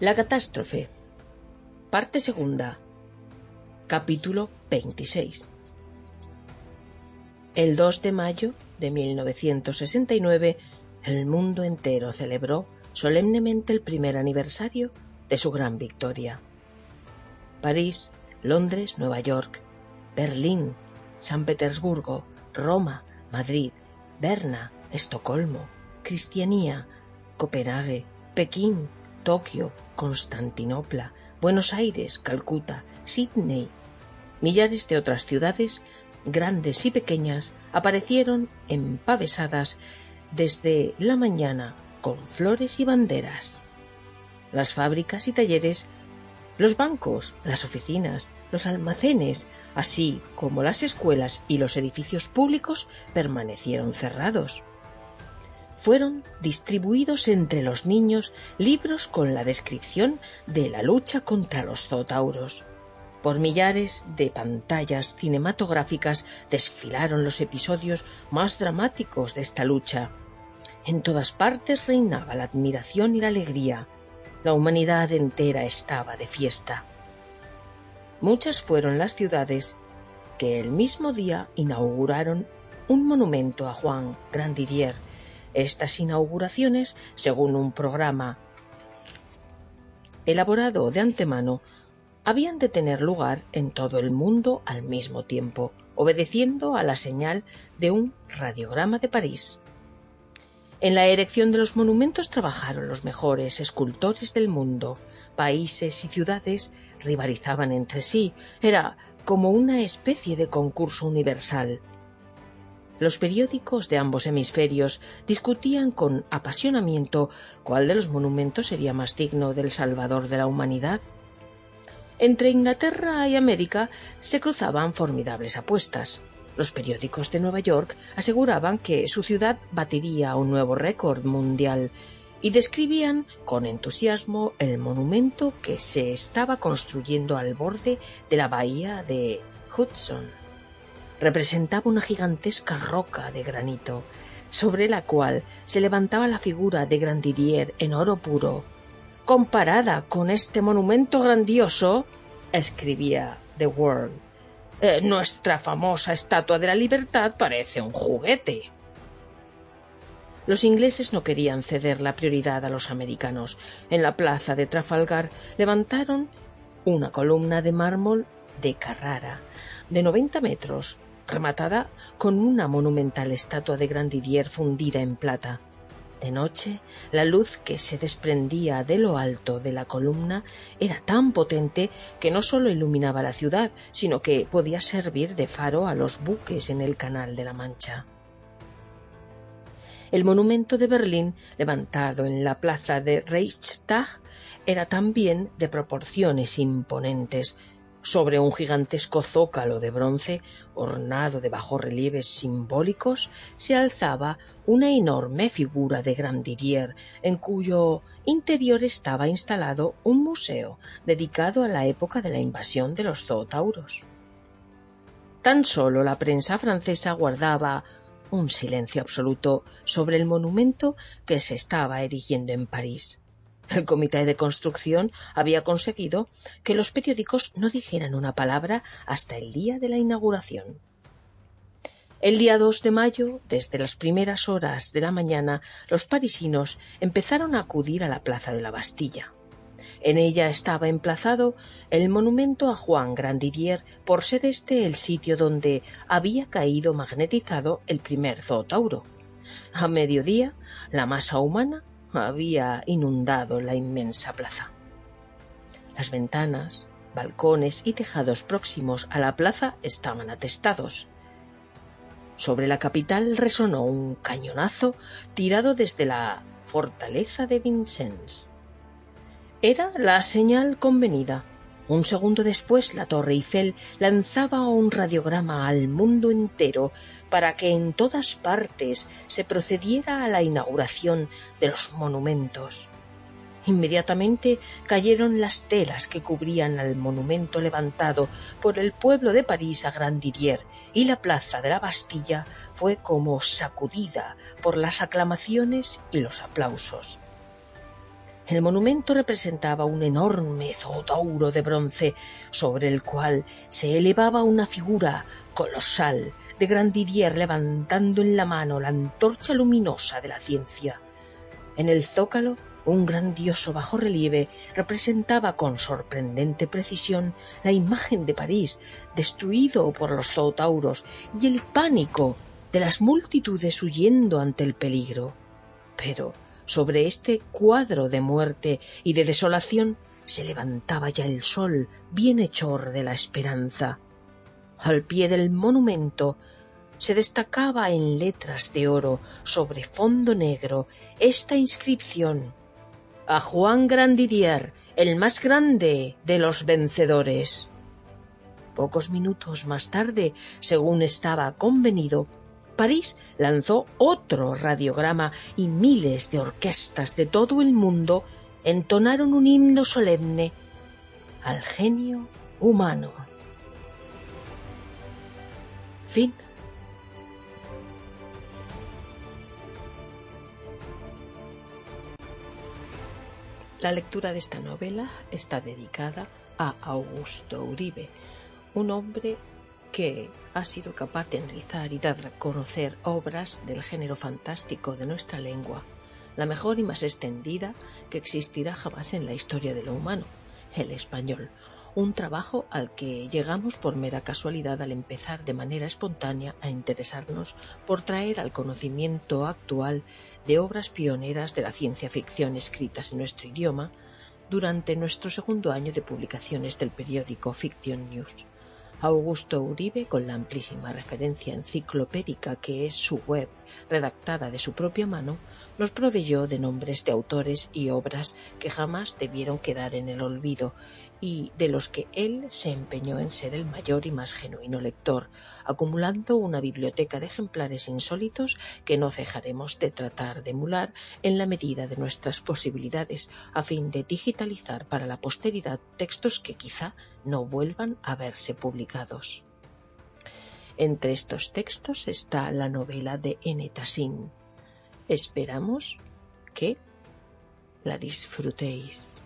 La catástrofe. Parte segunda. Capítulo 26. El 2 de mayo de 1969, el mundo entero celebró solemnemente el primer aniversario de su gran victoria. París, Londres, Nueva York, Berlín, San Petersburgo, Roma, Madrid, Berna, Estocolmo, Cristianía, Copenhague, Pekín, Tokio, Constantinopla, Buenos Aires, Calcuta, Sydney, millares de otras ciudades, grandes y pequeñas, aparecieron empavesadas desde la mañana con flores y banderas. Las fábricas y talleres, los bancos, las oficinas, los almacenes, así como las escuelas y los edificios públicos permanecieron cerrados fueron distribuidos entre los niños libros con la descripción de la lucha contra los zootauros. Por millares de pantallas cinematográficas desfilaron los episodios más dramáticos de esta lucha. En todas partes reinaba la admiración y la alegría. La humanidad entera estaba de fiesta. Muchas fueron las ciudades que el mismo día inauguraron un monumento a Juan Grandidier, estas inauguraciones, según un programa elaborado de antemano, habían de tener lugar en todo el mundo al mismo tiempo, obedeciendo a la señal de un radiograma de París. En la erección de los monumentos trabajaron los mejores escultores del mundo. Países y ciudades rivalizaban entre sí. Era como una especie de concurso universal. Los periódicos de ambos hemisferios discutían con apasionamiento cuál de los monumentos sería más digno del salvador de la humanidad. Entre Inglaterra y América se cruzaban formidables apuestas. Los periódicos de Nueva York aseguraban que su ciudad batiría un nuevo récord mundial y describían con entusiasmo el monumento que se estaba construyendo al borde de la bahía de Hudson representaba una gigantesca roca de granito, sobre la cual se levantaba la figura de Grandidier en oro puro. Comparada con este monumento grandioso, escribía The World, eh, nuestra famosa estatua de la libertad parece un juguete. Los ingleses no querían ceder la prioridad a los americanos. En la plaza de Trafalgar levantaron una columna de mármol de Carrara, de noventa metros, rematada con una monumental estatua de Grandidier fundida en plata. De noche, la luz que se desprendía de lo alto de la columna era tan potente que no sólo iluminaba la ciudad, sino que podía servir de faro a los buques en el Canal de la Mancha. El monumento de Berlín, levantado en la plaza de Reichstag, era también de proporciones imponentes, sobre un gigantesco zócalo de bronce ornado de bajorrelieves simbólicos se alzaba una enorme figura de Grandidier, en cuyo interior estaba instalado un museo dedicado a la época de la invasión de los zootauros. Tan solo la prensa francesa guardaba un silencio absoluto sobre el monumento que se estaba erigiendo en París. El comité de construcción había conseguido que los periódicos no dijeran una palabra hasta el día de la inauguración. El día 2 de mayo, desde las primeras horas de la mañana, los parisinos empezaron a acudir a la plaza de la Bastilla. En ella estaba emplazado el monumento a Juan Grandidier por ser este el sitio donde había caído magnetizado el primer zootauro. A mediodía, la masa humana había inundado la inmensa plaza. Las ventanas, balcones y tejados próximos a la plaza estaban atestados. Sobre la capital resonó un cañonazo tirado desde la fortaleza de Vincennes. Era la señal convenida. Un segundo después la Torre Eiffel lanzaba un radiograma al mundo entero para que en todas partes se procediera a la inauguración de los monumentos. Inmediatamente cayeron las telas que cubrían al monumento levantado por el pueblo de París a Grandidier y la plaza de la Bastilla fue como sacudida por las aclamaciones y los aplausos. El monumento representaba un enorme zootauro de bronce sobre el cual se elevaba una figura colosal de Grandidier levantando en la mano la antorcha luminosa de la ciencia. En el zócalo un grandioso bajorrelieve representaba con sorprendente precisión la imagen de París destruido por los zootauros y el pánico de las multitudes huyendo ante el peligro. Pero sobre este cuadro de muerte y de desolación se levantaba ya el sol bienhechor de la esperanza. Al pie del monumento se destacaba en letras de oro sobre fondo negro esta inscripción a Juan Grandidier, el más grande de los vencedores. Pocos minutos más tarde, según estaba convenido, París lanzó otro radiograma y miles de orquestas de todo el mundo entonaron un himno solemne al genio humano. Fin. La lectura de esta novela está dedicada a Augusto Uribe, un hombre que ha sido capaz de analizar y dar a conocer obras del género fantástico de nuestra lengua, la mejor y más extendida que existirá jamás en la historia de lo humano, el español, un trabajo al que llegamos por mera casualidad al empezar de manera espontánea a interesarnos por traer al conocimiento actual de obras pioneras de la ciencia ficción escritas en nuestro idioma durante nuestro segundo año de publicaciones del periódico Fiction News. Augusto Uribe, con la amplísima referencia enciclopédica que es su web, redactada de su propia mano, nos proveyó de nombres de autores y obras que jamás debieron quedar en el olvido y de los que él se empeñó en ser el mayor y más genuino lector, acumulando una biblioteca de ejemplares insólitos que no dejaremos de tratar de emular en la medida de nuestras posibilidades, a fin de digitalizar para la posteridad textos que quizá no vuelvan a verse publicados. Entre estos textos está la novela de Tassin. Esperamos que la disfrutéis.